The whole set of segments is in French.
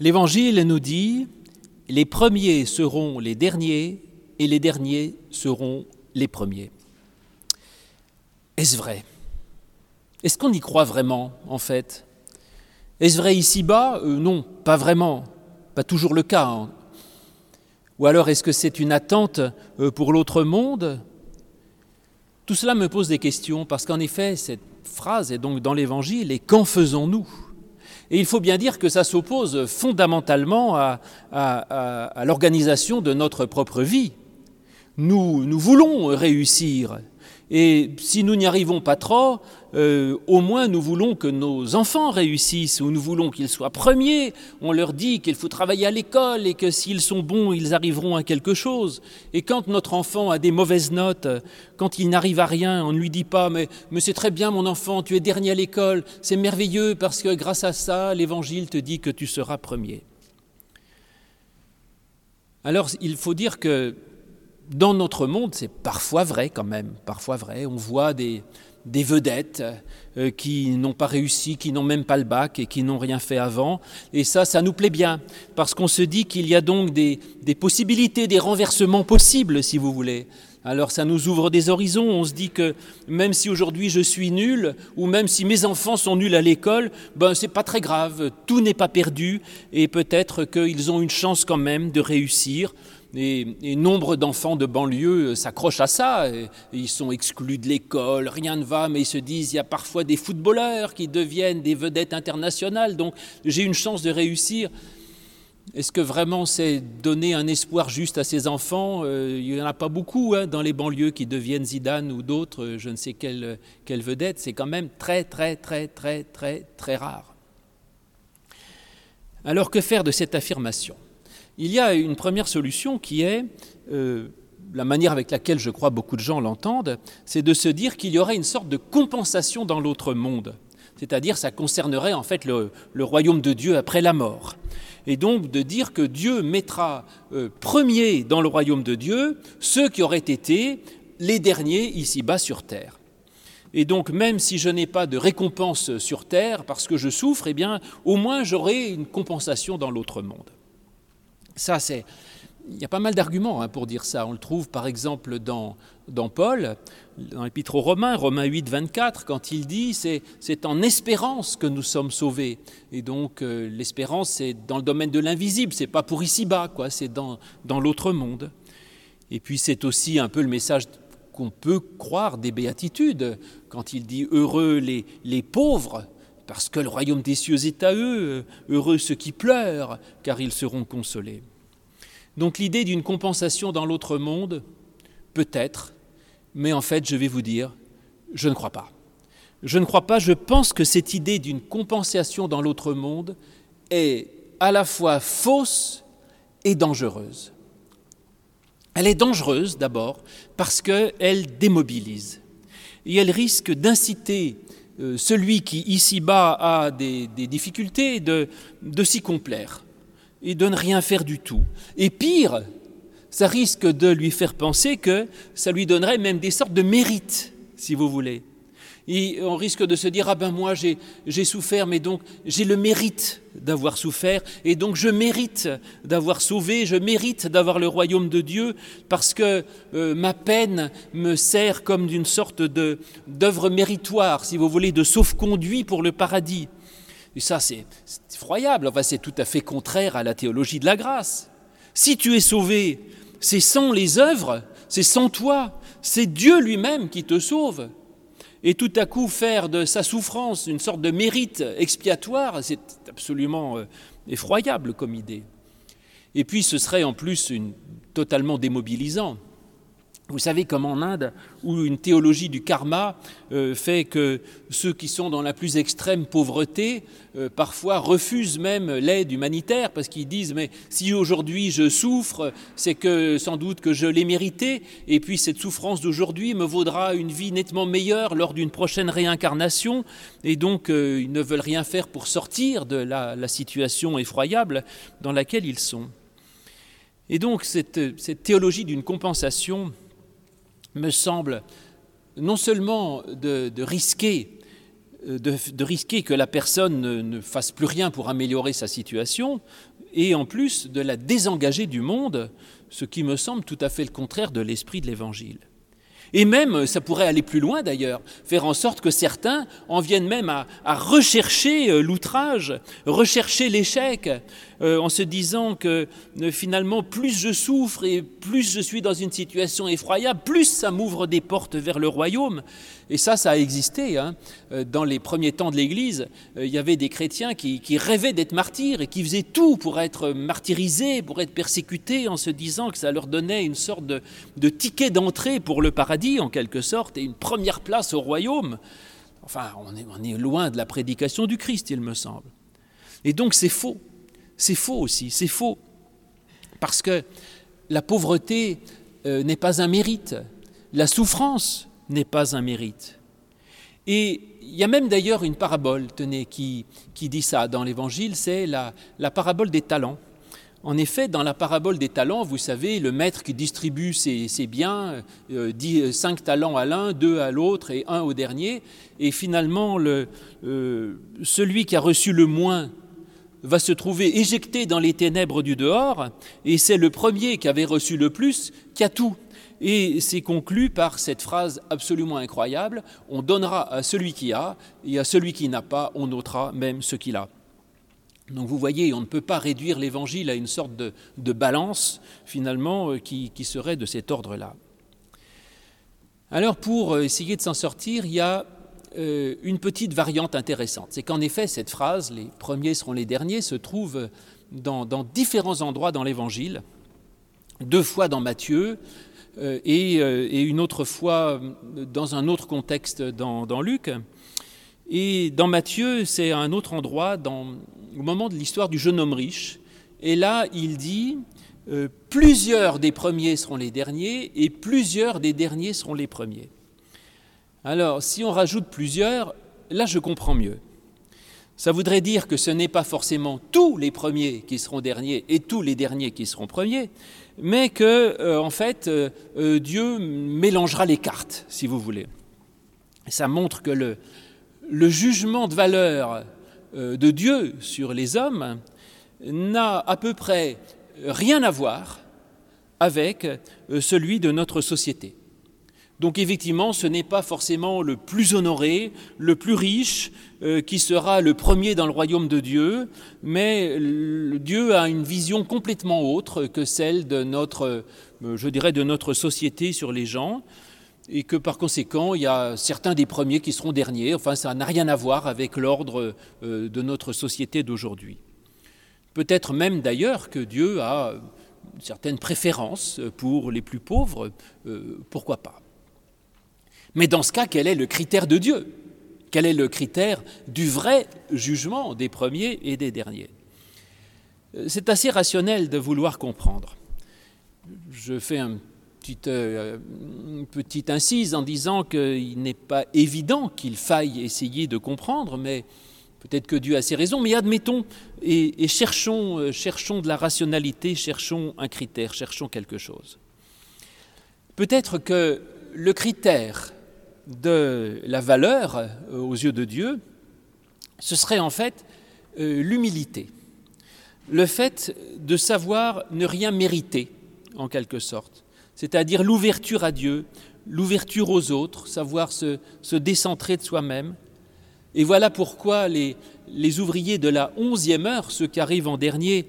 L'Évangile nous dit, les premiers seront les derniers et les derniers seront les premiers. Est-ce vrai? Est-ce qu'on y croit vraiment, en fait? Est-ce vrai ici-bas? Euh, Non, pas vraiment. Pas toujours le cas. Hein. Ou alors est-ce que c'est une attente euh, pour l'autre monde? Tout cela me pose des questions parce qu'en effet, cette phrase est donc dans l'Évangile, et qu'en faisons-nous? Et il faut bien dire que ça s'oppose fondamentalement à, l'organisation de notre propre vie. Nous voulons réussir, et si nous n'y arrivons pas trop, euh, au moins nous voulons que nos enfants réussissent, ou nous voulons qu'ils soient premiers. On leur dit qu'il faut travailler à l'école et que s'ils sont bons, ils arriveront à quelque chose. Et quand notre enfant a des mauvaises notes, quand il n'arrive à rien, on ne lui dit pas mais, mais c'est très bien mon enfant, tu es dernier à l'école, c'est merveilleux parce que grâce à ça, l'Évangile te dit que tu seras premier. Alors il faut dire que dans notre monde, c'est parfois vrai quand même, parfois vrai. On voit des, vedettes euh, qui n'ont pas réussi, qui n'ont même pas le bac et qui n'ont rien fait avant. Et ça, ça nous plaît bien, parce qu'on se dit qu'il y a donc des, des, possibilités, des renversements possibles, si vous voulez. Alors ça nous ouvre des horizons, on se dit que même si aujourd'hui je suis nul, ou même si mes enfants sont nuls à l'école, ben c'est pas très grave, tout n'est pas perdu, et peut-être qu'ils ont une chance quand même de réussir, et, nombre d'enfants de banlieue s'accrochent à ça. ils sont exclus de l'école, rien ne va, mais ils se disent il y a parfois des footballeurs qui deviennent des vedettes internationales, donc j'ai une chance de réussir. Est-ce que vraiment c'est donner un espoir juste à ces enfants? Euh, Il n'y en a pas beaucoup hein, dans les banlieues qui deviennent Zidane ou d'autres, je ne sais quelle, quelle vedette. C'est quand même très, très, très, très, très, très rare. Alors que faire de cette affirmation? Il y a une première solution qui est, euh, la manière avec laquelle je crois beaucoup de gens l'entendent, c'est de se dire qu'il y aurait une sorte de compensation dans l'autre monde. C'est-à-dire, ça concernerait en fait le, royaume de Dieu après la mort. Et donc de dire que Dieu mettra euh, premier dans le royaume de Dieu ceux qui auraient été les derniers ici-bas sur terre. Et donc, même si je n'ai pas de récompense sur terre parce que je souffre, eh bien, au moins j'aurai une compensation dans l'autre monde. Ça, c'est. Il y a pas mal d'arguments hein, pour dire ça. On le trouve par exemple dans, dans Paul, dans l'Épître aux Romains, Romains 8, 24, quand il dit c'est, c'est en espérance que nous sommes sauvés. Et donc euh, l'espérance, c'est dans le domaine de l'invisible, c'est pas pour ici-bas, quoi, c'est dans, dans l'autre monde. Et puis c'est aussi un peu le message qu'on peut croire des béatitudes, quand il dit heureux les, les pauvres, parce que le royaume des cieux est à eux, heureux ceux qui pleurent, car ils seront consolés. Donc l'idée d'une compensation dans l'autre monde, peut-être, mais en fait, je vais vous dire, je ne crois pas. Je ne crois pas, je pense que cette idée d'une compensation dans l'autre monde est à la fois fausse et dangereuse. Elle est dangereuse d'abord parce qu'elle démobilise et elle risque d'inciter celui qui ici-bas a des, difficultés de, de s'y complaire et de ne rien faire du tout. Et pire, ça risque de lui faire penser que ça lui donnerait même des sortes de mérites, si vous voulez. Et on risque de se dire, ah ben moi j'ai souffert, mais donc j'ai le mérite d'avoir souffert, et donc je mérite d'avoir sauvé, je mérite d'avoir le royaume de Dieu, parce que euh, ma peine me sert comme d'une sorte d'œuvre méritoire, si vous voulez, de sauf-conduit pour le paradis. Et ça, c'est effroyable, enfin, c'est tout à fait contraire à la théologie de la grâce. Si tu es sauvé, c'est sans les œuvres, c'est sans toi, c'est Dieu lui-même qui te sauve et tout à coup faire de sa souffrance une sorte de mérite expiatoire, c'est absolument euh, effroyable comme idée. Et puis ce serait en plus totalement démobilisant. Vous savez comme en Inde, où une théologie du karma euh, fait que ceux qui sont dans la plus extrême pauvreté euh, parfois refusent même l'aide humanitaire parce qu'ils disent mais si aujourd'hui je souffre, c'est que sans doute que je l'ai mérité et puis cette souffrance d'aujourd'hui me vaudra une vie nettement meilleure lors d'une prochaine réincarnation et donc euh, ils ne veulent rien faire pour sortir de la situation effroyable dans laquelle ils sont. Et donc cette, cette théologie d'une compensation me semble non seulement de, risquer de, risquer que la personne ne, fasse plus rien pour améliorer sa situation, et en plus de la désengager du monde, ce qui me semble tout à fait le contraire de l'esprit de l'Évangile. Et même, ça pourrait aller plus loin d'ailleurs, faire en sorte que certains en viennent même à, rechercher euh, l'outrage, rechercher l'échec, euh, en se disant que euh, finalement, plus je souffre et plus je suis dans une situation effroyable, plus ça m'ouvre des portes vers le royaume. Et ça, ça a existé. Hein. Dans les premiers temps de l'Église, il y avait des chrétiens qui, rêvaient d'être martyrs et qui faisaient tout pour être martyrisés, pour être persécutés, en se disant que ça leur donnait une sorte de ticket d'entrée pour le paradis en quelque sorte, et une première place au royaume. Enfin, on est loin de la prédication du Christ, il me semble. Et donc c'est faux. C'est faux aussi, c'est faux. Parce que la pauvreté euh, n'est pas un mérite, la souffrance n'est pas un mérite. Et il y a même d'ailleurs une parabole, tenez, qui, qui dit ça dans l'Évangile, c'est la, parabole des talents. En effet, dans la parabole des talents, vous savez, le maître qui distribue ses, biens euh, dit cinq talents à l'un, deux à l'autre et un au dernier. Et finalement, le, euh, celui qui a reçu le moins va se trouver éjecté dans les ténèbres du dehors, et c'est le premier qui avait reçu le plus qui a tout. Et c'est conclu par cette phrase absolument incroyable, on donnera à celui qui a, et à celui qui n'a pas, on notera même ce qu'il a. Donc vous voyez, on ne peut pas réduire l'évangile à une sorte de, balance, finalement, euh, qui, serait de cet ordre-là. Alors pour euh, essayer de s'en sortir, il y a euh, une petite variante intéressante. C'est qu'en effet, cette phrase, les premiers seront les derniers, se trouve dans, différents endroits dans l'évangile, deux fois dans Matthieu, et, une autre fois dans un autre contexte dans, Luc. Et dans Matthieu, c'est un autre endroit, au moment de l'histoire du jeune homme riche. Et là, il dit, euh, plusieurs des premiers seront les derniers et plusieurs des derniers seront les premiers. Alors, si on rajoute plusieurs, là, je comprends mieux. Ça voudrait dire que ce n'est pas forcément tous les premiers qui seront derniers et tous les derniers qui seront premiers, mais que, euh, en fait, euh, Dieu mélangera les cartes, si vous voulez. Ça montre que le, jugement de valeur euh, de Dieu sur les hommes n'a à peu près rien à voir avec euh, celui de notre société. Donc effectivement, ce n'est pas forcément le plus honoré, le plus riche, euh, qui sera le premier dans le royaume de Dieu, mais Dieu a une vision complètement autre que celle de notre, je dirais, de notre société sur les gens et que par conséquent, il y a certains des premiers qui seront derniers. Enfin, ça n'a rien à voir avec l'ordre euh, de notre société d'aujourd'hui. Peut-être même d'ailleurs que Dieu a une certaine préférence pour les plus pauvres, euh, pourquoi pas. Mais dans ce cas, quel est le critère de Dieu? Quel est le critère du vrai jugement des premiers et des derniers? Euh, C'est assez rationnel de vouloir comprendre. Je fais un petite, euh, petite incise en disant qu'il n'est pas évident qu'il faille essayer de comprendre, mais peut-être que Dieu a ses raisons, mais admettons et, cherchons, euh, cherchons de la rationalité, cherchons un critère, cherchons quelque chose. Peut-être que le critère de la valeur euh, aux yeux de Dieu, ce serait en fait l'humilité, le fait de savoir ne rien mériter, en quelque sorte, c'est-à-dire l'ouverture à Dieu, l'ouverture aux autres, savoir se, décentrer de soi-même. Et voilà pourquoi les, les ouvriers de la onzième heure, ceux qui arrivent en dernier,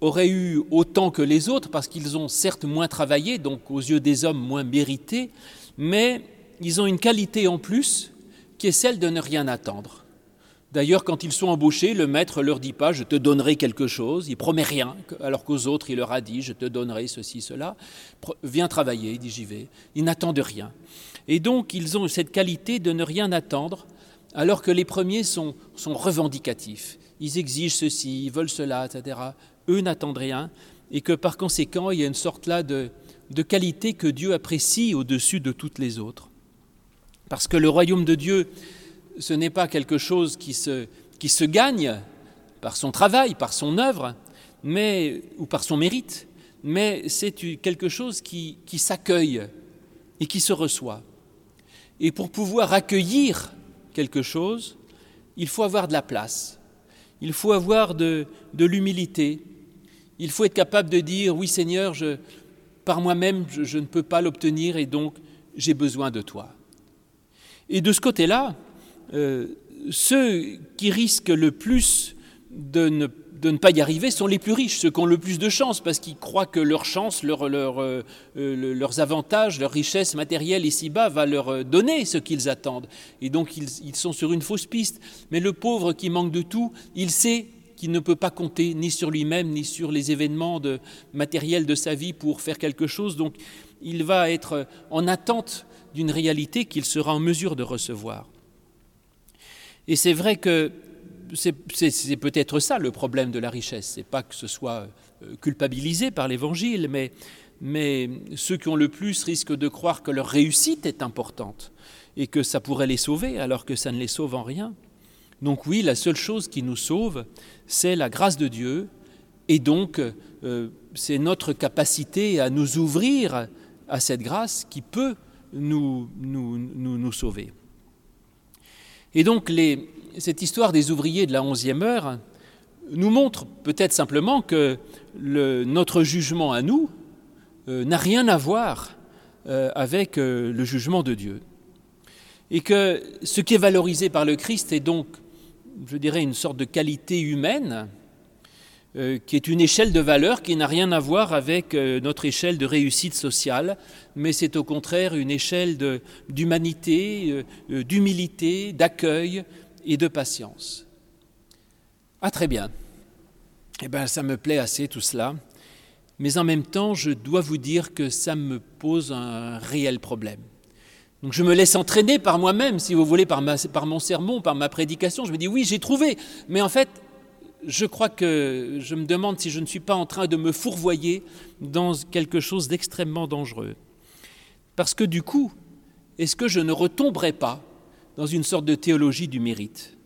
auraient eu autant que les autres, parce qu'ils ont certes moins travaillé, donc aux yeux des hommes moins mérité, mais ils ont une qualité en plus qui est celle de ne rien attendre. D'ailleurs, quand ils sont embauchés, le maître leur dit pas je te donnerai quelque chose, il promet rien, alors qu'aux autres il leur a dit je te donnerai ceci, cela. Viens travailler, il dit j'y vais. Ils n'attendent rien. Et donc ils ont cette qualité de ne rien attendre, alors que les premiers sont, revendicatifs. Ils exigent ceci, ils veulent cela, etc. Eux n'attendent rien, et que par conséquent il y a une sorte là de, de qualité que Dieu apprécie au-dessus de toutes les autres. Parce que le royaume de Dieu, ce n'est pas quelque chose qui se, qui se gagne par son travail, par son œuvre, mais, ou par son mérite, mais c'est quelque chose qui, qui s'accueille et qui se reçoit. Et pour pouvoir accueillir quelque chose, il faut avoir de la place, il faut avoir de, l'humilité, il faut être capable de dire, oui Seigneur, par moi-même, je, ne peux pas l'obtenir et donc j'ai besoin de toi. Et de ce côté-là, euh, ceux qui risquent le plus de ne pas y arriver sont les plus riches, ceux qui ont le plus de chance, parce qu'ils croient que leur chance, euh, euh, leurs avantages, leur richesse matérielle ici-bas va leur donner ce qu'ils attendent. Et donc ils, sont sur une fausse piste. Mais le pauvre qui manque de tout, il sait qu'il ne peut pas compter ni sur lui-même, ni sur les événements matériels de sa vie pour faire quelque chose. Donc il va être en attente d'une réalité qu'il sera en mesure de recevoir. Et c'est vrai que c'est peut-être ça le problème de la richesse. C'est pas que ce soit euh, culpabilisé par l'Évangile, mais, mais ceux qui ont le plus risquent de croire que leur réussite est importante et que ça pourrait les sauver alors que ça ne les sauve en rien. Donc oui, la seule chose qui nous sauve, c'est la grâce de Dieu, et donc euh, c'est notre capacité à nous ouvrir à cette grâce qui peut nous, nous, nous, nous sauver. Et donc cette histoire des ouvriers de la onzième heure nous montre peut-être simplement que notre jugement à nous euh, n'a rien à voir euh, avec euh, le jugement de Dieu. Et que ce qui est valorisé par le Christ est donc, je dirais, une sorte de qualité humaine euh, qui est une échelle de valeur qui n'a rien à voir avec euh, notre échelle de réussite sociale, mais c'est au contraire une échelle d'humanité, euh, d'humilité, d'accueil et de patience. Ah très bien. Eh bien, ça me plaît assez tout cela, mais en même temps, je dois vous dire que ça me pose un réel problème. Donc je me laisse entraîner par moi-même, si vous voulez, par, par mon sermon, par ma prédication. Je me dis oui, j'ai trouvé, mais en fait, je crois que je me demande si je ne suis pas en train de me fourvoyer dans quelque chose d'extrêmement dangereux. Parce que du coup, est-ce que je ne retomberai pas dans une sorte de théologie du mérite?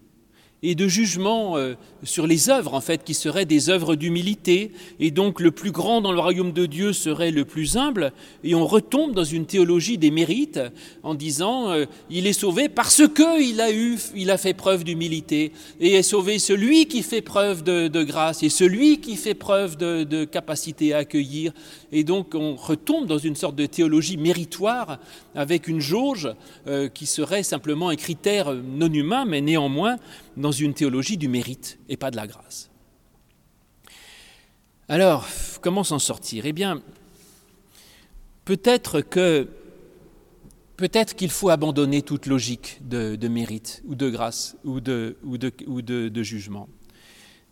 Et de jugement euh, sur les œuvres, en fait, qui seraient des œuvres d'humilité, et donc le plus grand dans le royaume de Dieu serait le plus humble, et on retombe dans une théologie des mérites en disant euh, il est sauvé parce que il a a fait preuve d'humilité, et est sauvé celui qui fait preuve de, grâce, et celui qui fait preuve de, capacité à accueillir, et donc on retombe dans une sorte de théologie méritoire avec une jauge euh, qui serait simplement un critère non humain, mais néanmoins dans une théologie du mérite et pas de la grâce. Alors, comment s'en sortir? Eh bien, peut-être que peut-être qu'il faut abandonner toute logique de, mérite ou de grâce ou de, ou ou de, jugement.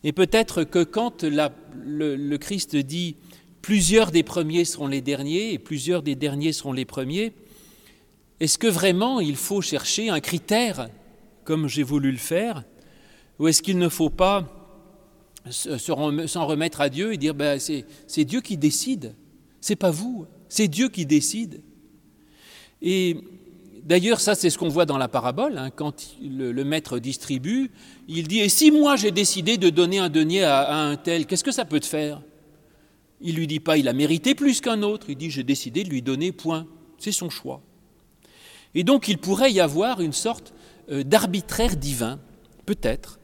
Et peut-être que quand le, le Christ dit plusieurs des premiers seront les derniers et plusieurs des derniers seront les premiers, est-ce que vraiment il faut chercher un critère, comme j'ai voulu le faire, ou est-ce qu'il ne faut pas s'en remettre à Dieu et dire ben, c'est Dieu qui décide, c'est pas vous, c'est Dieu qui décide. Et d'ailleurs, ça c'est ce qu'on voit dans la parabole, hein, quand le, maître distribue, il dit Et si moi j'ai décidé de donner un denier à, à un tel, qu'est-ce que ça peut te faire? Il lui dit pas il a mérité plus qu'un autre, il dit J'ai décidé de lui donner point, c'est son choix. Et donc il pourrait y avoir une sorte euh, d'arbitraire divin, peut-être,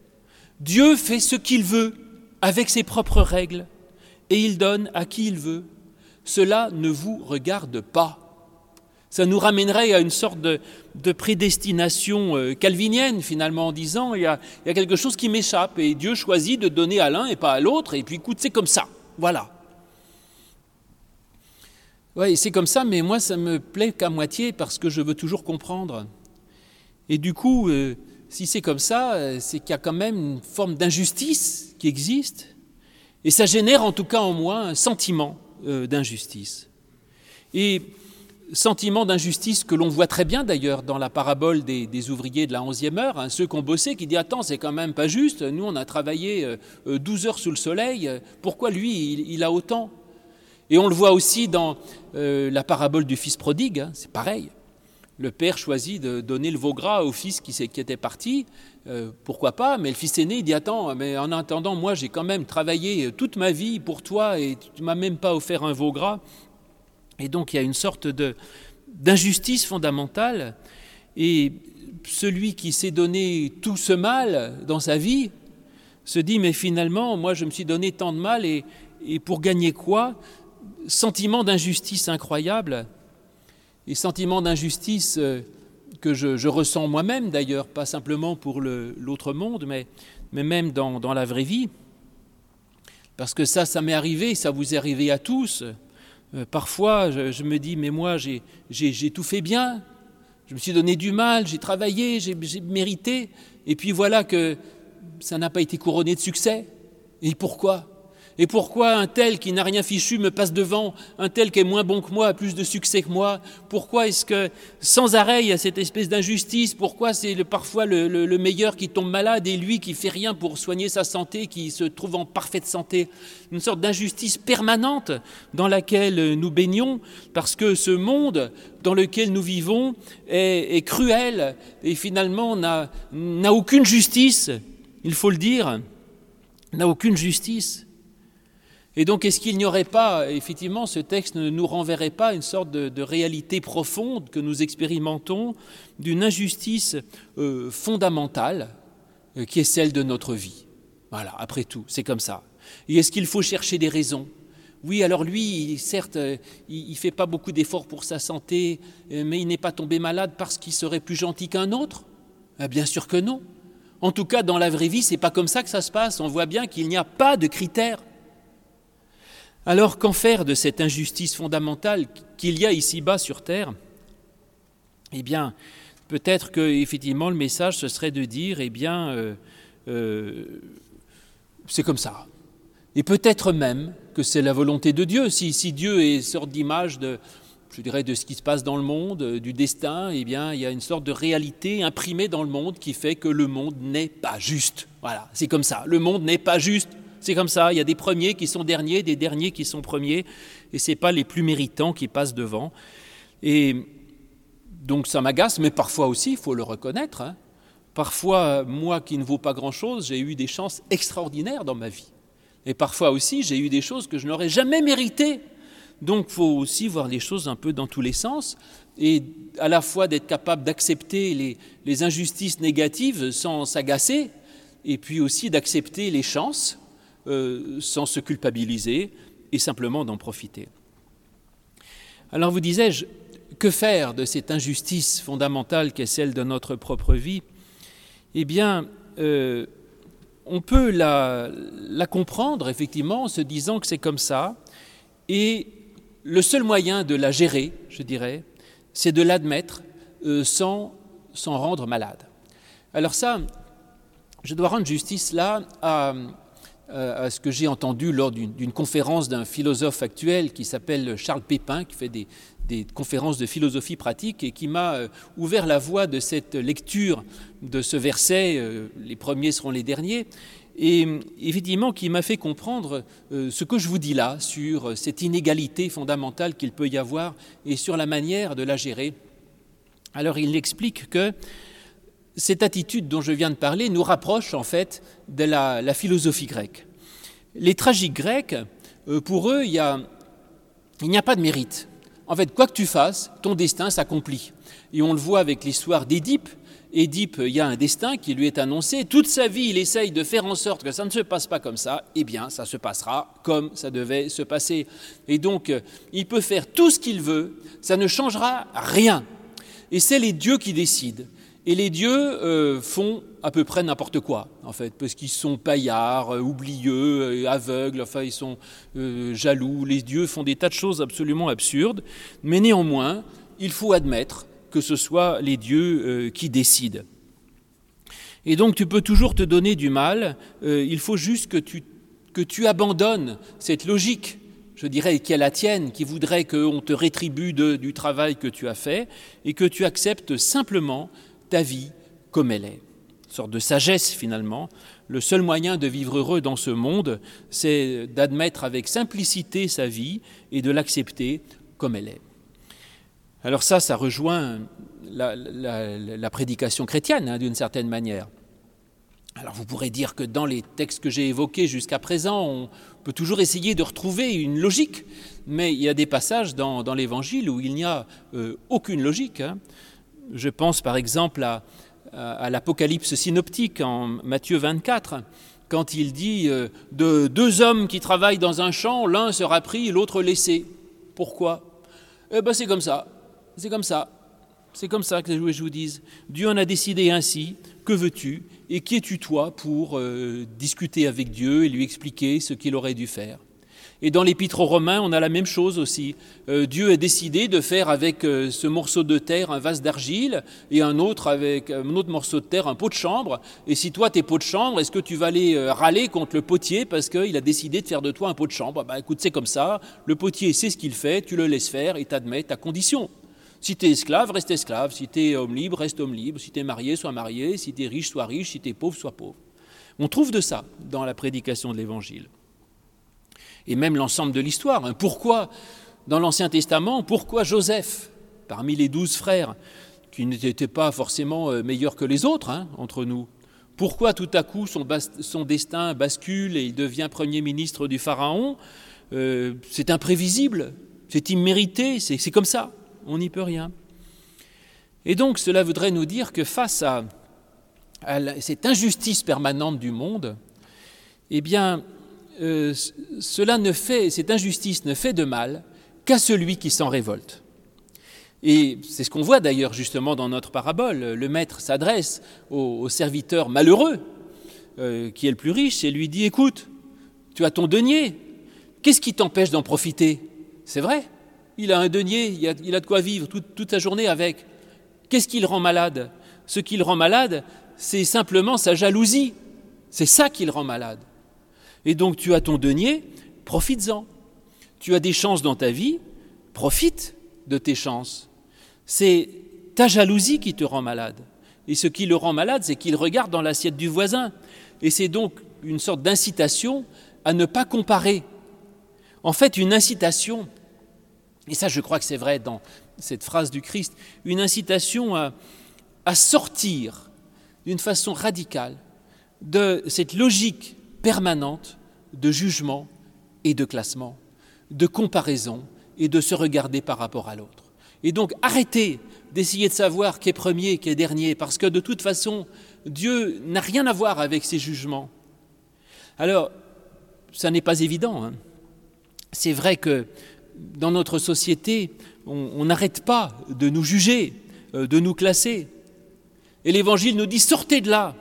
Dieu fait ce qu'il veut avec ses propres règles et il donne à qui il veut. Cela ne vous regarde pas. Ça nous ramènerait à une sorte de, prédestination euh, calvinienne finalement en disant il y, a, quelque chose qui m'échappe et Dieu choisit de donner à l'un et pas à l'autre et puis écoute c'est comme ça. Voilà. Oui, c'est comme ça, mais moi ça me plaît qu'à moitié parce que je veux toujours comprendre. Et du coup, euh, si c'est comme ça, euh, c'est qu'il y a quand même une forme d'injustice qui existe, et ça génère en tout cas en moi un sentiment euh, d'injustice. Et sentiment d'injustice que l'on voit très bien d'ailleurs dans la parabole des, ouvriers de la 11e heure, hein, ceux qui ont bossé, qui disent Attends, c'est quand même pas juste, nous on a travaillé 12 euh, heures sous le soleil, pourquoi lui il, a autant? Et on le voit aussi dans la parabole du fils prodigue, hein, c'est pareil le père choisit de donner le veau gras au fils qui, était parti, euh, pourquoi pas, mais le fils aîné il dit Attends, mais en attendant, moi j'ai quand même travaillé toute ma vie pour toi et tu m'as même pas offert un veau gras. Et donc il y a une sorte d'injustice fondamentale. Et celui qui s'est donné tout ce mal dans sa vie se dit, mais finalement, moi je me suis donné tant de mal et, et pour gagner quoi? Sentiment d'injustice incroyable, et sentiment d'injustice euh, que je, ressens moi-même d'ailleurs, pas simplement pour l'autre monde, mais, même dans, dans, la vraie vie. Parce que ça, ça m'est arrivé, ça vous est arrivé à tous. Euh, parfois, je, me dis, mais moi, j'ai tout fait bien, je me suis donné du mal, j'ai travaillé, j'ai mérité, et puis voilà que ça n'a pas été couronné de succès. Et pourquoi? Et pourquoi un tel qui n'a rien fichu me passe devant, un tel qui est moins bon que moi, a plus de succès que moi? Pourquoi est-ce que sans arrêt il y a cette espèce d'injustice? Pourquoi c'est parfois le, meilleur qui tombe malade et lui qui fait rien pour soigner sa santé, qui se trouve en parfaite santé? Une sorte d'injustice permanente dans laquelle nous baignons, parce que ce monde dans lequel nous vivons est, est cruel et finalement n'a aucune justice, il faut le dire, n'a aucune justice. Et donc, est-ce qu'il n'y aurait pas, effectivement, ce texte ne nous renverrait pas une sorte de, réalité profonde que nous expérimentons d'une injustice euh, fondamentale euh, qui est celle de notre vie? Voilà, après tout, c'est comme ça. Et est-ce qu'il faut chercher des raisons? Oui, alors lui, certes, euh, il ne fait pas beaucoup d'efforts pour sa santé, mais il n'est pas tombé malade parce qu'il serait plus gentil qu'un autre? Ah, Bien sûr que non. En tout cas, dans la vraie vie, c'est pas comme ça que ça se passe. On voit bien qu'il n'y a pas de critères alors qu'en faire de cette injustice fondamentale qu'il y a ici-bas sur Terre? Eh bien, peut-être que effectivement le message ce serait de dire, eh bien, euh, euh, c'est comme ça. Et peut-être même que c'est la volonté de Dieu. Si, si Dieu est sorte d'image de, je dirais, de ce qui se passe dans le monde, euh, du destin, eh bien, il y a une sorte de réalité imprimée dans le monde qui fait que le monde n'est pas juste. Voilà, c'est comme ça. Le monde n'est pas juste. C'est comme ça, il y a des premiers qui sont derniers, des derniers qui sont premiers, et ce n'est pas les plus méritants qui passent devant. Et donc ça m'agace, mais parfois aussi, il faut le reconnaître, hein. parfois, moi qui ne vaux pas grand-chose, j'ai eu des chances extraordinaires dans ma vie. Et parfois aussi, j'ai eu des choses que je n'aurais jamais méritées. Donc il faut aussi voir les choses un peu dans tous les sens, et à la fois d'être capable d'accepter les, les injustices négatives sans s'agacer, et puis aussi d'accepter les chances euh, sans se culpabiliser et simplement d'en profiter. Alors vous disais-je, que faire de cette injustice fondamentale qu'est celle de notre propre vie? Eh bien, euh, on peut la, comprendre effectivement en se disant que c'est comme ça, et le seul moyen de la gérer, je dirais, c'est de l'admettre euh, sans s'en rendre malade. Alors ça, je dois rendre justice là à, euh, à ce que j'ai entendu lors d'une conférence d'un philosophe actuel qui s'appelle Charles Pépin, qui fait des, conférences de philosophie pratique et qui m'a euh, ouvert la voie de cette lecture de ce verset, euh, les premiers seront les derniers, et effectivement qui m'a fait comprendre ce que je vous dis là sur cette inégalité fondamentale qu'il peut y avoir et sur la manière de la gérer. Alors il explique que cette attitude dont je viens de parler nous rapproche en fait de la, philosophie grecque. Les tragiques grecs, euh, pour eux, il, n'y a pas de mérite. En fait, quoi que tu fasses, ton destin s'accomplit. Et on le voit avec l'histoire d'Édipe. Édipe, il y a un destin qui lui est annoncé. Toute sa vie, il essaye de faire en sorte que ça ne se passe pas comme ça. Eh bien, ça se passera comme ça devait se passer. Et donc, euh, il peut faire tout ce qu'il veut. Ça ne changera rien. Et c'est les dieux qui décident. Et les dieux euh, font à peu près n'importe quoi, en fait, parce qu'ils sont paillards, euh, oublieux, euh, aveugles, enfin, ils sont jaloux. Les dieux font des tas de choses absolument absurdes, mais néanmoins, il faut admettre que ce soit les dieux qui décident. Et donc, tu peux toujours te donner du mal, il faut juste que tu, que tu abandonnes cette logique je dirais, qui est la tienne, qui voudrait qu'on te rétribue du travail que tu as fait, et que tu acceptes simplement ta vie comme elle est. Une sorte de sagesse finalement. Le seul moyen de vivre heureux dans ce monde, c'est d'admettre avec simplicité sa vie et de l'accepter comme elle est. Alors ça, ça rejoint la, prédication chrétienne hein, d'une certaine manière. Alors vous pourrez dire que dans les textes que j'ai évoqués jusqu'à présent, on peut toujours essayer de retrouver une logique, mais il y a des passages dans, l'Évangile où il n'y a euh, aucune logique. Hein. Je pense par exemple à, l'Apocalypse synoptique en Matthieu 24, quand il dit euh, de deux hommes qui travaillent dans un champ, l'un sera pris, l'autre laissé. Pourquoi? Eh bien c'est comme ça, c'est comme ça. C'est comme ça que je vous dise. Dieu en a décidé ainsi. Que veux-tu? Et qui es-tu toi pour euh, discuter avec Dieu et lui expliquer ce qu'il aurait dû faire? Et dans l'épître aux Romains, on a la même chose aussi. Euh, Dieu a décidé de faire avec euh, ce morceau de terre un vase d'argile et un autre avec un autre morceau de terre un pot de chambre. Et si toi t'es pot de chambre, est-ce que tu vas aller euh, râler contre le potier parce qu'il a décidé de faire de toi un pot de chambre? Bah écoute, c'est comme ça. Le potier sait ce qu'il fait, tu le laisses faire et t'admets ta condition. Si tu es esclave, reste esclave. Si tu es homme libre, reste homme libre. Si tu es marié, sois marié. Si tu es riche, sois riche. Si tu es pauvre, sois pauvre. On trouve de ça dans la prédication de l'Évangile et même l'ensemble de l'histoire. Hein. Pourquoi, dans l'Ancien Testament, pourquoi Joseph, parmi les douze frères, qui n'étaient pas forcément euh, meilleurs que les autres hein, entre nous, pourquoi tout à coup son, destin bascule et il devient Premier ministre du Pharaon euh, C'est imprévisible, c'est immérité, c'est comme ça, on n'y peut rien. Et donc cela voudrait nous dire que face à, à cette injustice permanente du monde, eh bien, euh, cela ne fait, cette injustice ne fait de mal qu'à celui qui s'en révolte. Et c'est ce qu'on voit d'ailleurs justement dans notre parabole. Le maître s'adresse au, serviteur malheureux, euh, qui est le plus riche, et lui dit, écoute, tu as ton denier, qu'est-ce qui t'empêche d'en profiter? C'est vrai, il a un denier, il a, de quoi vivre toute, toute sa journée avec. Qu'est-ce qui le rend malade? Ce qui le rend malade, c'est simplement sa jalousie. C'est ça qui le rend malade. Et donc tu as ton denier, profites-en. Tu as des chances dans ta vie, profite de tes chances. C'est ta jalousie qui te rend malade. Et ce qui le rend malade, c'est qu'il regarde dans l'assiette du voisin. Et c'est donc une sorte d'incitation à ne pas comparer. En fait, une incitation, et ça je crois que c'est vrai dans cette phrase du Christ, une incitation à, à sortir d'une façon radicale de cette logique permanente de jugement et de classement, de comparaison et de se regarder par rapport à l'autre. Et donc arrêtez d'essayer de savoir qui est premier, qui est dernier, parce que de toute façon, Dieu n'a rien à voir avec ces jugements. Alors, ça n'est pas évident. Hein. C'est vrai que dans notre société, on n'arrête pas de nous juger, euh, de nous classer. Et l'Évangile nous dit, sortez de là,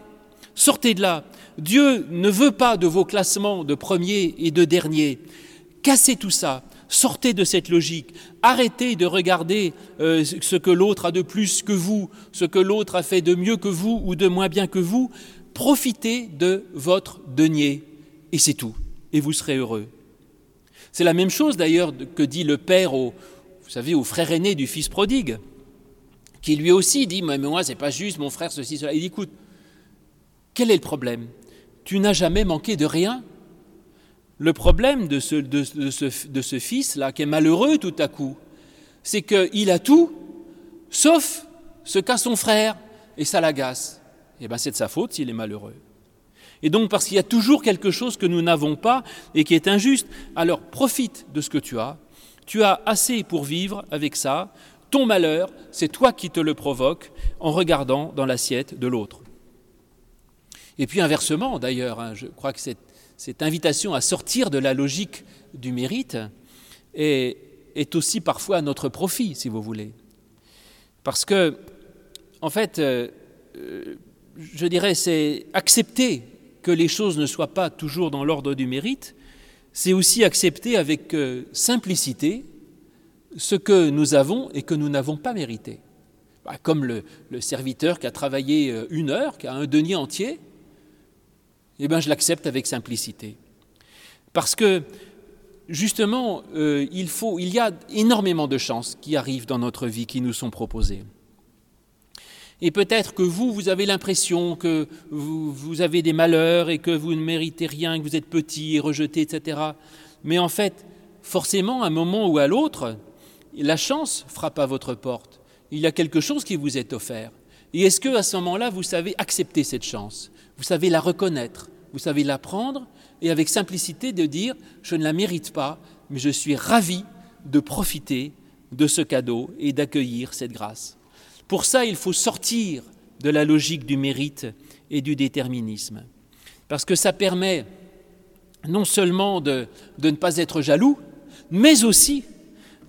sortez de là. Dieu ne veut pas de vos classements de premier et de dernier. Cassez tout ça. Sortez de cette logique. Arrêtez de regarder euh, ce que l'autre a de plus que vous, ce que l'autre a fait de mieux que vous ou de moins bien que vous. Profitez de votre denier. Et c'est tout. Et vous serez heureux. C'est la même chose d'ailleurs que dit le père au, vous savez, au frère aîné du fils prodigue, qui lui aussi dit, mais moi c'est pas juste, mon frère ceci, cela. Il dit, écoute, quel est le problème? Tu n'as jamais manqué de rien? Le problème de ce, fils-là, qui est malheureux tout à coup, c'est qu'il a tout, sauf ce qu'a son frère, et ça l'agace. Eh bien c'est de sa faute s'il est malheureux. Et donc parce qu'il y a toujours quelque chose que nous n'avons pas et qui est injuste, alors profite de ce que tu as. Tu as assez pour vivre avec ça. Ton malheur, c'est toi qui te le provoques en regardant dans l'assiette de l'autre. Et puis inversement, d'ailleurs, hein, je crois que cette, invitation à sortir de la logique du mérite est, aussi parfois à notre profit, si vous voulez. Parce que, en fait, euh, je dirais, c'est accepter que les choses ne soient pas toujours dans l'ordre du mérite, c'est aussi accepter avec euh, simplicité ce que nous avons et que nous n'avons pas mérité. Bah, comme le, serviteur qui a travaillé euh, une heure, qui a un denier entier, eh bien je l'accepte avec simplicité. Parce que justement, euh, il, y a énormément de chances qui arrivent dans notre vie, qui nous sont proposées. Et peut-être que vous, vous avez l'impression que vous, avez des malheurs et que vous ne méritez rien, que vous êtes petit et rejeté, etc. Mais en fait, forcément, à un moment ou à l'autre, la chance frappe à votre porte. Il y a quelque chose qui vous est offert. Et est-ce que à ce moment-là, vous savez accepter cette chance? Vous savez la reconnaître, vous savez la prendre et avec simplicité de dire je ne la mérite pas, mais je suis ravi de profiter de ce cadeau et d'accueillir cette grâce. Pour ça, il faut sortir de la logique du mérite et du déterminisme. Parce que ça permet non seulement de, de ne pas être jaloux, mais aussi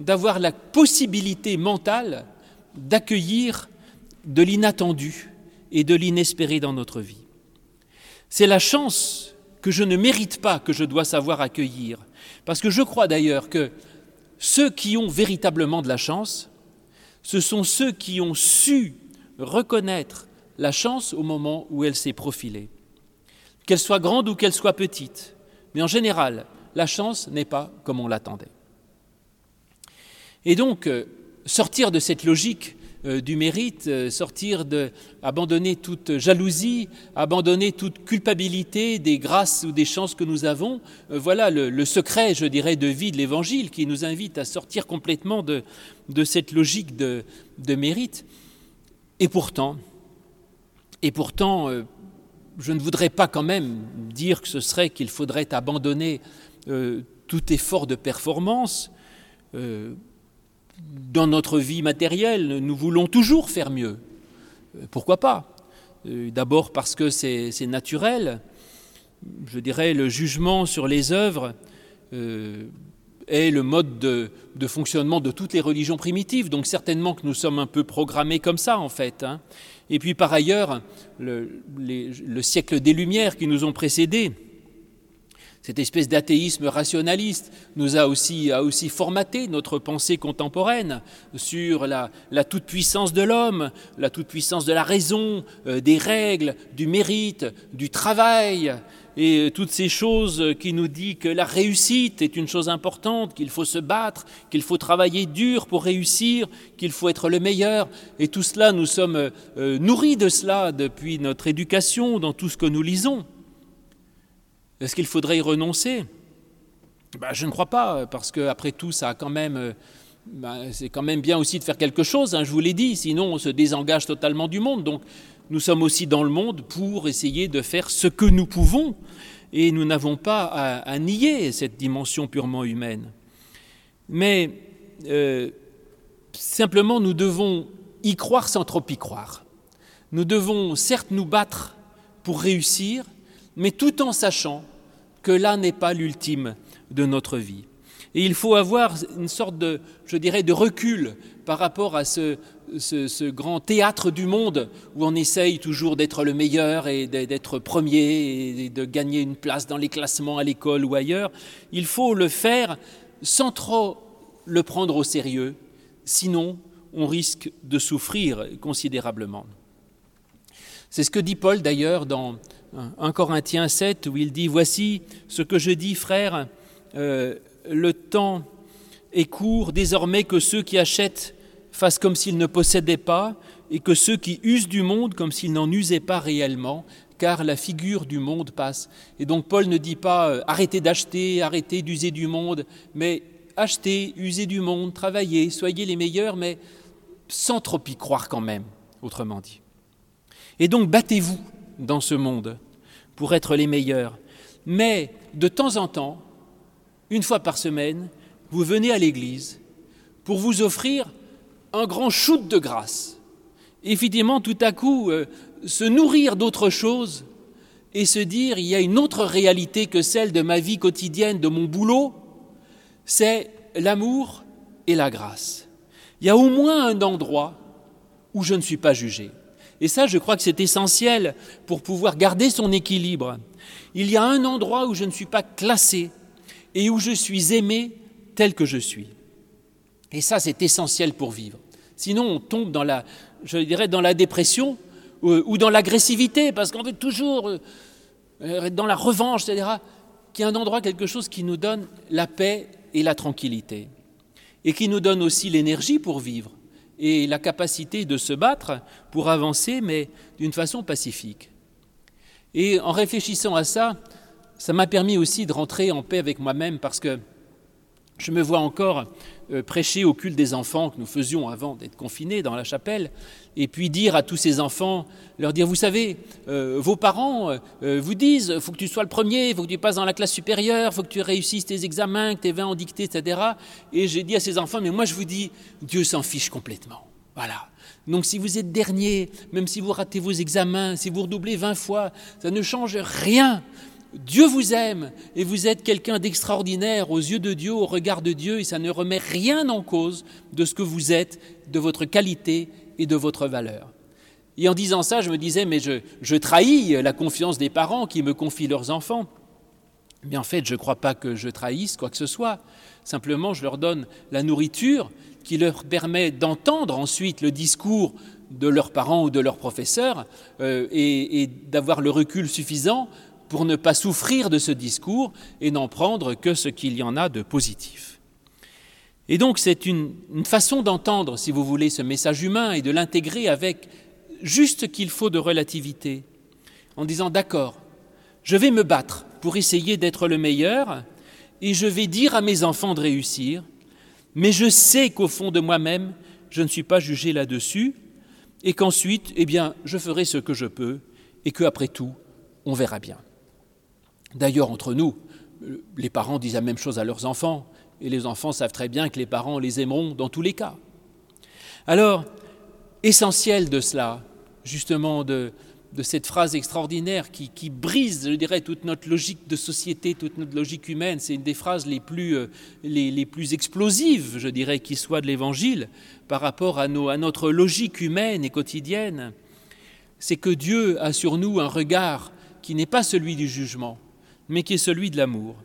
d'avoir la possibilité mentale d'accueillir de l'inattendu et de l'inespéré dans notre vie. C'est la chance que je ne mérite pas que je dois savoir accueillir. Parce que je crois d'ailleurs que ceux qui ont véritablement de la chance, ce sont ceux qui ont su reconnaître la chance au moment où elle s'est profilée. Qu'elle soit grande ou qu'elle soit petite. Mais en général, la chance n'est pas comme on l'attendait. Et donc, euh, sortir de cette logique euh, du mérite, euh, sortir de, abandonner toute jalousie, abandonner toute culpabilité des grâces ou des chances que nous avons. Euh, voilà le, secret, je dirais, de vie de l'Évangile qui nous invite à sortir complètement de, cette logique de, de, mérite. Et pourtant, et pourtant, je ne voudrais pas quand même dire que ce serait qu'il faudrait abandonner tout effort de performance dans notre vie matérielle, nous voulons toujours faire mieux. Euh, pourquoi pas? Euh, D'abord parce que c'est naturel. Je dirais le jugement sur les œuvres euh, est le mode de, fonctionnement de toutes les religions primitives. Donc certainement que nous sommes un peu programmés comme ça en fait. Hein. Et puis par ailleurs, le, le siècle des Lumières qui nous ont précédés, cette espèce d'athéisme rationaliste nous a aussi, formaté notre pensée contemporaine sur la, toute-puissance de l'homme, la toute-puissance de la raison, euh, des règles, du mérite, du travail, et toutes ces choses qui nous disent que la réussite est une chose importante, qu'il faut se battre, qu'il faut travailler dur pour réussir, qu'il faut être le meilleur. Et tout cela, nous sommes euh, nourris de cela depuis notre éducation, dans tout ce que nous lisons. Est-ce qu'il faudrait y renoncer? Ben, Je ne crois pas, parce qu'après tout, ça a quand même, ben, c'est quand même bien aussi de faire quelque chose, hein, je vous l'ai dit, sinon on se désengage totalement du monde. Donc nous sommes aussi dans le monde pour essayer de faire ce que nous pouvons, et nous n'avons pas à, nier cette dimension purement humaine. Mais euh, simplement, nous devons y croire sans trop y croire. Nous devons certes nous battre pour réussir, mais tout en sachant que là n'est pas l'ultime de notre vie. Et il faut avoir une sorte de, je dirais, de recul par rapport à ce, grand théâtre du monde où on essaye toujours d'être le meilleur et d'être premier et de gagner une place dans les classements à l'école ou ailleurs. Il faut le faire sans trop le prendre au sérieux, sinon on risque de souffrir considérablement. C'est ce que dit Paul d'ailleurs dans 1 Corinthiens 7 où il dit, Voici ce que je dis, frère, euh, le temps est court, désormais que ceux qui achètent fassent comme s'ils ne possédaient pas, et que ceux qui usent du monde comme s'ils n'en usaient pas réellement, car la figure du monde passe. Et donc Paul ne dit pas euh, arrêtez d'acheter, arrêtez d'user du monde, mais achetez, usez du monde, travaillez, soyez les meilleurs, mais sans trop y croire quand même, autrement dit. Et donc battez-vous dans ce monde pour être les meilleurs. Mais de temps en temps, une fois par semaine, vous venez à l'église pour vous offrir un grand shoot de grâce. Évidemment, tout à coup, euh, se nourrir d'autre chose et se dire il y a une autre réalité que celle de ma vie quotidienne, de mon boulot, c'est l'amour et la grâce. Il y a au moins un endroit où je ne suis pas jugé. Et ça, je crois que c'est essentiel pour pouvoir garder son équilibre. Il y a un endroit où je ne suis pas classé et où je suis aimé tel que je suis. Et ça, c'est essentiel pour vivre. Sinon, on tombe dans la, je dirais, dans la dépression euh, ou dans l'agressivité, parce qu'on veut toujours euh, être dans la revanche, etc., qui est un endroit, quelque chose qui nous donne la paix et la tranquillité, et qui nous donne aussi l'énergie pour vivre et la capacité de se battre pour avancer, mais d'une façon pacifique. Et en réfléchissant à ça, ça m'a permis aussi de rentrer en paix avec moi-même parce que je me vois encore euh, prêcher au culte des enfants que nous faisions avant d'être confinés dans la chapelle, et puis dire à tous ces enfants, leur dire, vous savez, euh, vos parents euh, vous disent, faut que tu sois le premier, faut que tu passes dans la classe supérieure, faut que tu réussisses tes examens, que tu aies 20 en dictée, etc. Et j'ai dit à ces enfants, mais moi je vous dis, Dieu s'en fiche complètement. Voilà. Donc si vous êtes dernier, même si vous ratez vos examens, si vous redoublez 20 fois, ça ne change rien. Dieu vous aime et vous êtes quelqu'un d'extraordinaire aux yeux de Dieu, au regard de Dieu, et ça ne remet rien en cause de ce que vous êtes, de votre qualité et de votre valeur. Et en disant ça, je me disais, mais je, je trahis la confiance des parents qui me confient leurs enfants. Mais en fait, je ne crois pas que je trahisse quoi que ce soit. Simplement, je leur donne la nourriture qui leur permet d'entendre ensuite le discours de leurs parents ou de leurs professeurs euh, et, d'avoir le recul suffisant pour ne pas souffrir de ce discours et n'en prendre que ce qu'il y en a de positif. Et donc c'est une, façon d'entendre, si vous voulez, ce message humain et de l'intégrer avec juste ce qu'il faut de relativité, en disant d'accord, je vais me battre pour essayer d'être le meilleur et je vais dire à mes enfants de réussir, mais je sais qu'au fond de moi-même, je ne suis pas jugé là-dessus, et qu'ensuite, eh bien, je ferai ce que je peux, et qu'après tout, on verra bien. D'ailleurs, entre nous, les parents disent la même chose à leurs enfants, et les enfants savent très bien que les parents les aimeront dans tous les cas. Alors, essentiel de cela, justement, de, cette phrase extraordinaire qui, brise, je dirais, toute notre logique de société, toute notre logique humaine. C'est une des phrases les plus, euh, explosives, je dirais, qui soit de l'Évangile par rapport à notre logique humaine et quotidienne. C'est que Dieu a sur nous un regard qui n'est pas celui du jugement, mais qui est celui de l'amour.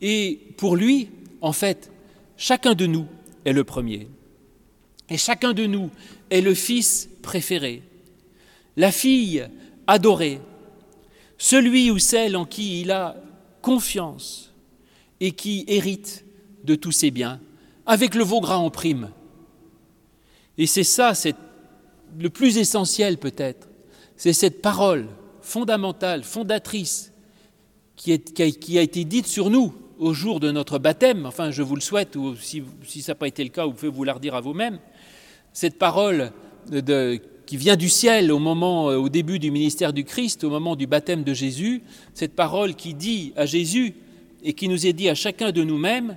Et pour lui, en fait, chacun de nous est le premier. Et chacun de nous est le fils préféré la fille adorée, celui ou celle en qui il a confiance et qui hérite de tous ses biens, avec le Vaugras en prime. Et c'est ça, c'est le plus essentiel peut-être, c'est cette parole fondamentale, fondatrice, qui, a, été dite sur nous au jour de notre baptême, enfin je vous le souhaite, ou si, ça n'a pas été le cas, vous pouvez vous la redire à vous-même, cette parole qui vient du ciel au moment, euh, au début du ministère du Christ, au moment du baptême de Jésus, cette parole qui dit à Jésus et qui nous est dit à chacun de nous-mêmes,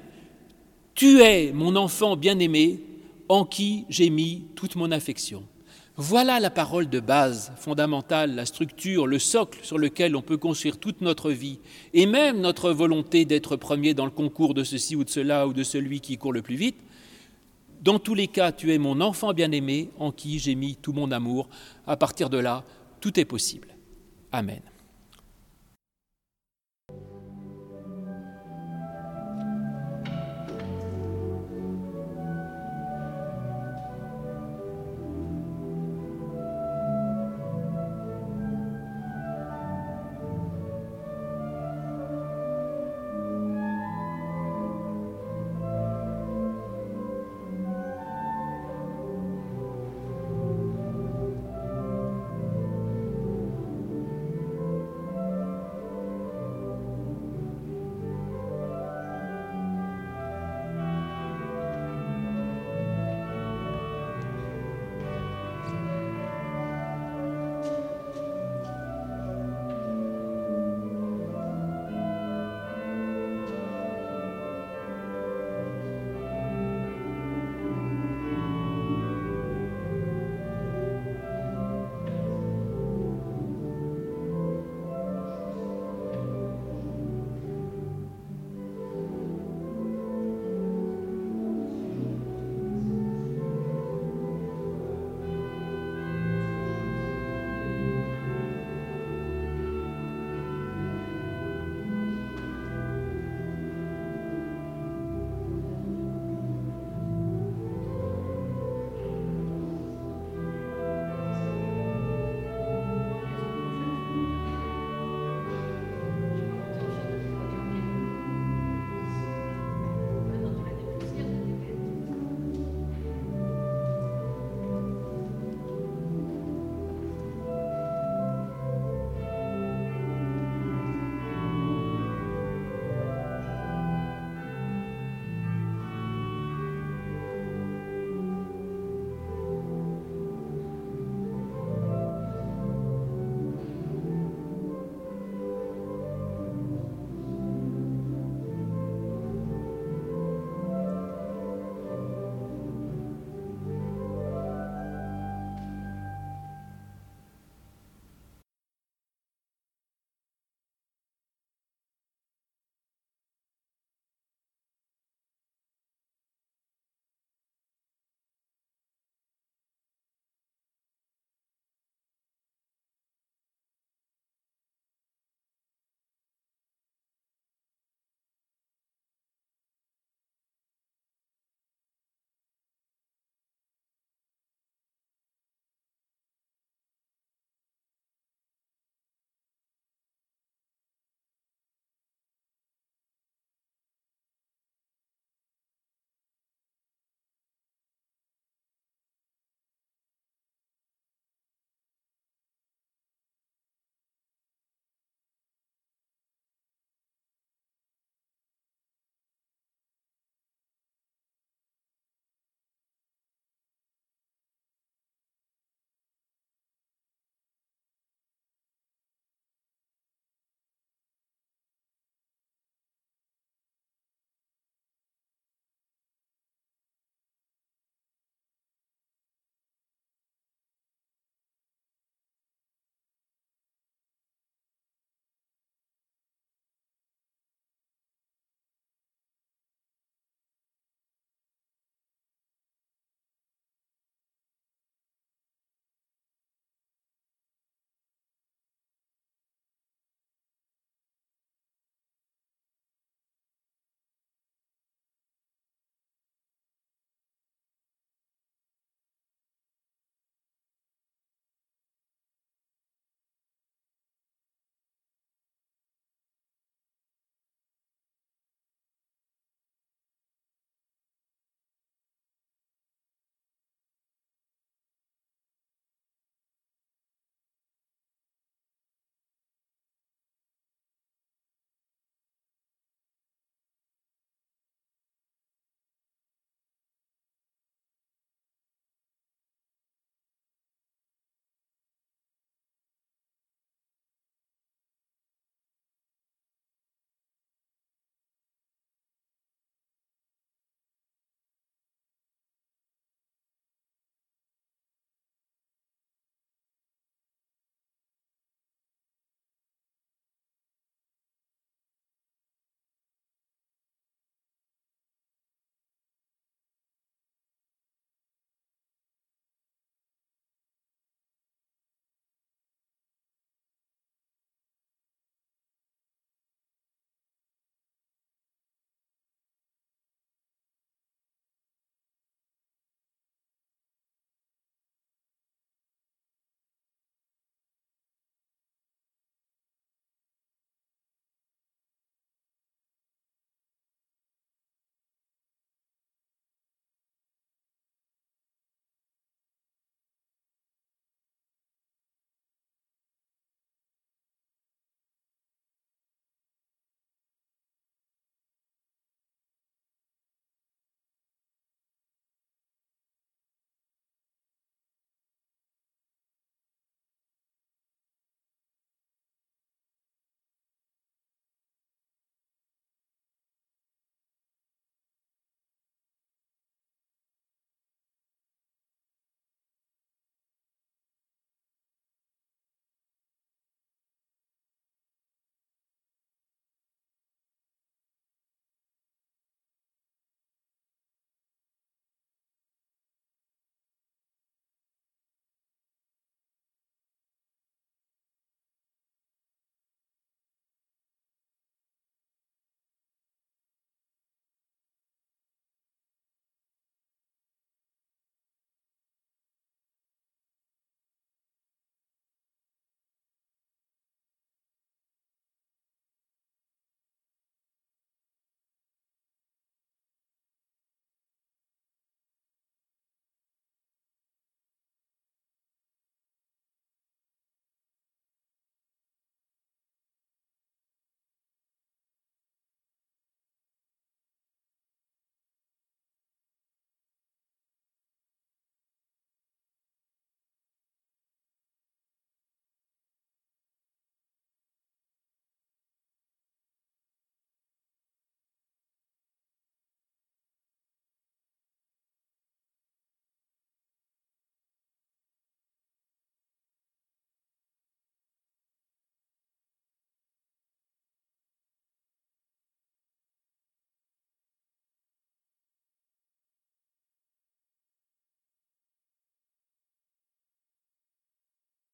Tu es mon enfant bien-aimé, en qui j'ai mis toute mon affection. Voilà la parole de base, fondamentale, la structure, le socle sur lequel on peut construire toute notre vie, et même notre volonté d'être premier dans le concours de ceci ou de cela ou de celui qui court le plus vite, dans tous les cas, tu es mon enfant bien-aimé en qui j'ai mis tout mon amour. À partir de là, tout est possible. Amen.